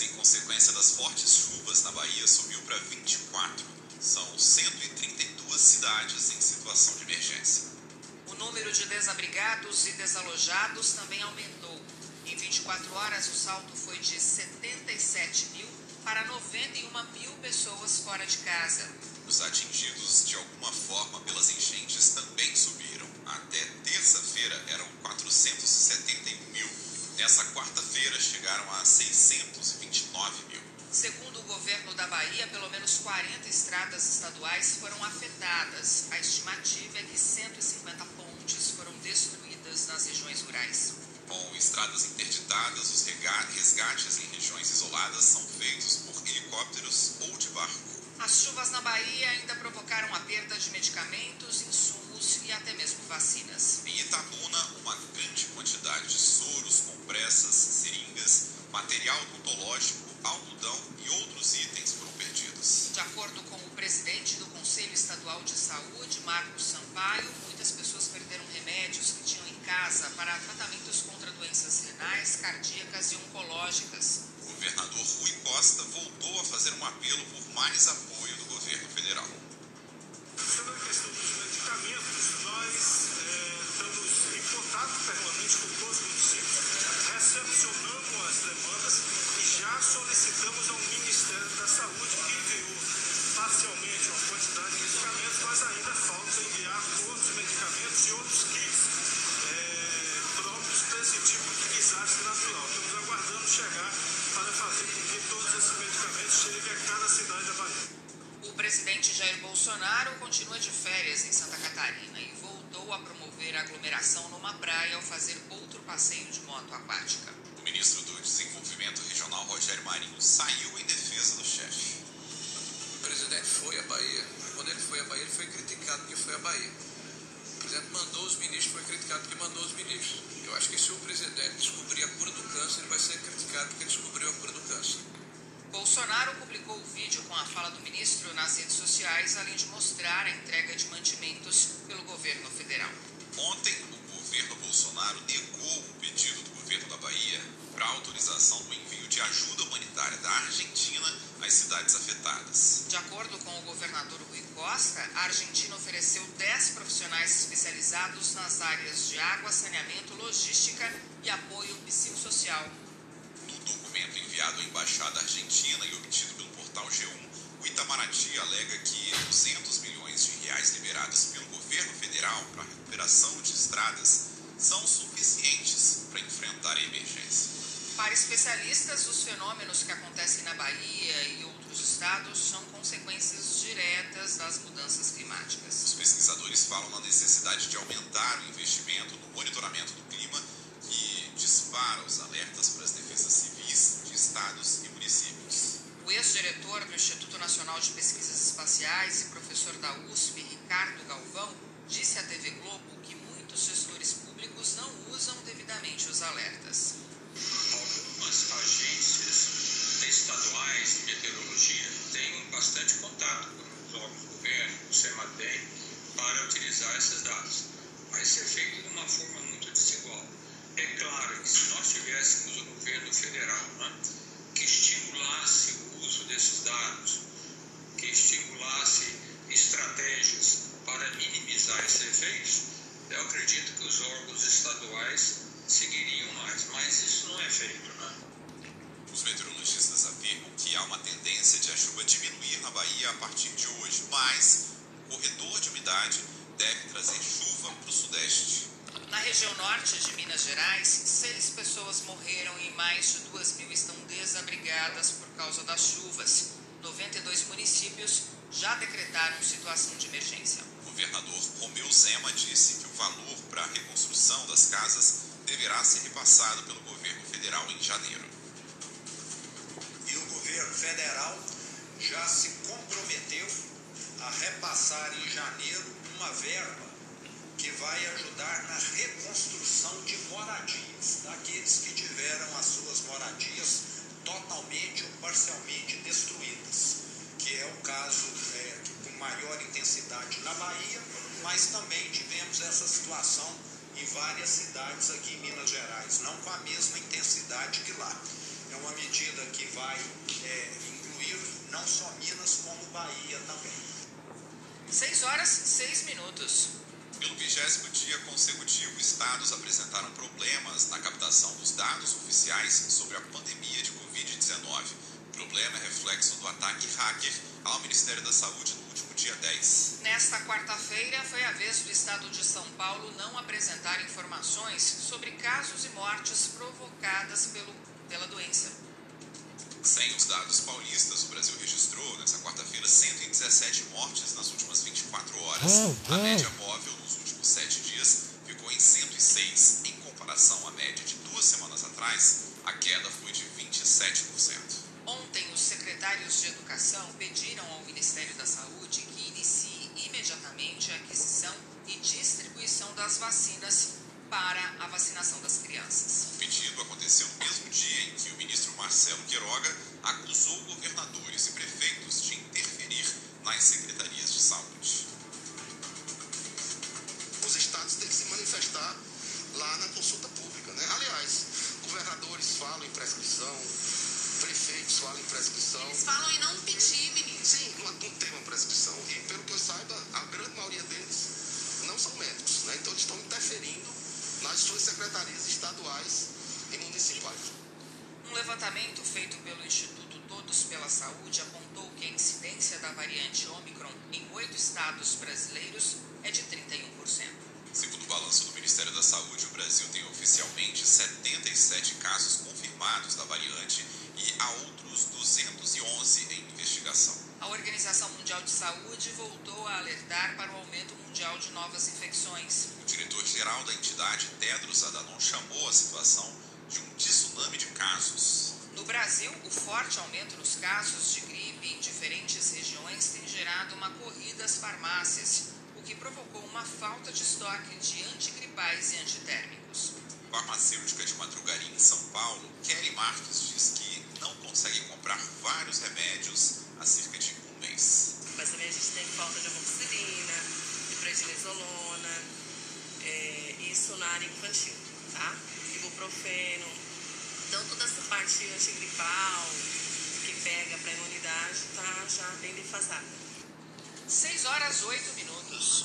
em consequência das fortes chuvas na Bahia subiu para 24. São 132 cidades em situação de emergência. O número de desabrigados e desalojados também aumentou. Em 24 horas, o salto foi de 77 mil para 91 mil pessoas fora de casa. Os atingidos de alguma forma pelas enchentes também subiram. Até terça-feira eram 471 mil. Nessa quarta-feira chegaram a 629 mil. Segundo o governo da Bahia, pelo menos 40 estradas estaduais foram afetadas. A estimativa é que 150 pontes foram destruídas nas regiões rurais. Com estradas interditadas, os resgates em regiões isoladas são feitos por helicópteros ou de barco. As chuvas na Bahia ainda provocaram a perda de medicamentos, Saúde, Marcos Sampaio, muitas pessoas perderam remédios que tinham em casa para tratamentos contra doenças renais, cardíacas e oncológicas. O governador Rui Costa voltou a fazer um apelo por mais apoio do governo federal. Bolsonaro continua de férias em Santa Catarina e voltou a promover a aglomeração numa praia ao fazer outro passeio de moto aquática. O ministro do Desenvolvimento Regional, Rogério Marinho, saiu em defesa do chefe. O presidente foi à Bahia. Quando ele foi à Bahia, ele foi criticado porque foi à Bahia. O presidente mandou os ministros, foi criticado porque mandou os ministros. Eu acho que se o presidente descobrir a cura do câncer, ele vai ser criticado porque descobriu a cura do câncer. Bolsonaro publicou o vídeo com a fala do ministro nas redes sociais, além de mostrar a entrega de mantimentos pelo governo federal. Ontem, o governo Bolsonaro negou o pedido do governo da Bahia para autorização do envio de ajuda humanitária da Argentina às cidades afetadas. De acordo com o governador Rui Costa, a Argentina ofereceu 10 profissionais especializados nas áreas de água, saneamento, logística e apoio psicossocial. Enviado à Embaixada Argentina e obtido pelo portal G1, o Itamaraty alega que 200 milhões de reais liberados pelo governo federal para a recuperação de estradas são suficientes para enfrentar a emergência. Para especialistas, os fenômenos que acontecem na Bahia e outros estados são consequências diretas das mudanças climáticas. Os pesquisadores falam na necessidade de aumentar o investimento no monitoramento do clima que dispara os alertas para as defesas civis estados e municípios. O ex-diretor do Instituto Nacional de Pesquisas Espaciais e professor da USP, Ricardo Galvão, disse à TV Globo que muitos gestores públicos não usam devidamente os alertas. Algumas agências estaduais de meteorologia têm bastante contato com os órgãos do governo, o CEMADEM, para utilizar esses dados. Mas isso é feito de uma forma muito desigual. É claro que se nós tivéssemos o governo federal né, que estimulasse o uso desses dados, que estimulasse estratégias para minimizar esses efeitos, eu acredito que os órgãos estaduais seguiriam mais, mas isso não é feito. Né? Os meteorologistas afirmam que há uma tendência de a chuva diminuir na Bahia a partir de hoje, mas o corredor de umidade deve trazer chuva para o sudeste. Na região norte de Minas Gerais, seis pessoas morreram e mais de duas mil estão desabrigadas por causa das chuvas. 92 municípios já decretaram situação de emergência. O governador Romeu Zema disse que o valor para a reconstrução das casas deverá ser repassado pelo governo federal em janeiro. Federal já se comprometeu a repassar em janeiro uma verba que vai ajudar na reconstrução de moradias, daqueles que tiveram as suas moradias totalmente ou parcialmente destruídas, que é o caso é, com maior intensidade na Bahia, mas também tivemos essa situação em várias cidades aqui em Minas Gerais, não com a mesma intensidade que lá. É uma medida que vai é, incluir não só Minas, como Bahia também. 6 horas, 6 minutos. Pelo vigésimo dia consecutivo, estados apresentaram problemas na captação dos dados oficiais sobre a pandemia de Covid-19. O problema é reflexo do ataque hacker ao Ministério da Saúde no último dia 10. Nesta quarta-feira, foi a vez do estado de São Paulo não apresentar informações sobre casos e mortes provocadas pelo, pela doença. Sem os dados paulistas, o Brasil registrou nesta quarta-feira 117 mortes nas últimas 24 horas. A média móvel nos últimos sete dias ficou em 106. Em comparação à média de duas semanas atrás, a queda foi de 27%. Ontem, os secretários de Educação pediram ao Ministério da Saúde que inicie imediatamente a aquisição e distribuição das vacinas para a vacinação das crianças. O pedido aconteceu no mesmo dia em que o ministro Marcelo Queiroga acusou governadores e prefeitos de interferir nas secretarias de saúde. Os estados têm que se manifestar lá na consulta pública, né? Aliás, governadores falam em prescrição, prefeitos falam em prescrição. Eles falam em não pedir, ministro. Sim, não, não tem uma prescrição. E pelo que eu saiba, a grande maioria deles não são médicos, né? Então eles estão interferindo nas suas secretarias estaduais e municipais. Um levantamento feito pelo Instituto Todos pela Saúde apontou que a incidência da variante Omicron em oito estados brasileiros é de 31%. Segundo o balanço do Ministério da Saúde, o Brasil tem oficialmente 77 casos confirmados da variante e há outros 211 em investigação. A Organização Mundial de Saúde voltou a alertar para o aumento mundial de novas infecções. O diretor-geral da entidade, Tedros Adhanom, chamou a situação de um tsunami de casos. No Brasil, o forte aumento nos casos de gripe em diferentes regiões tem gerado uma corrida às farmácias, o que provocou uma falta de estoque de antigripais e antitérmicos. Farmacêutica de Madrugarim, em São Paulo, Kelly Marques diz que não consegue comprar vários remédios há cerca de um mês. Mas também a gente tem falta de amoxicilina, de prednisolona, é, isso na área infantil, tá? Ibuprofeno. Então toda essa parte antigripal que pega para imunidade tá já bem defasada. 6 horas 8 minutos.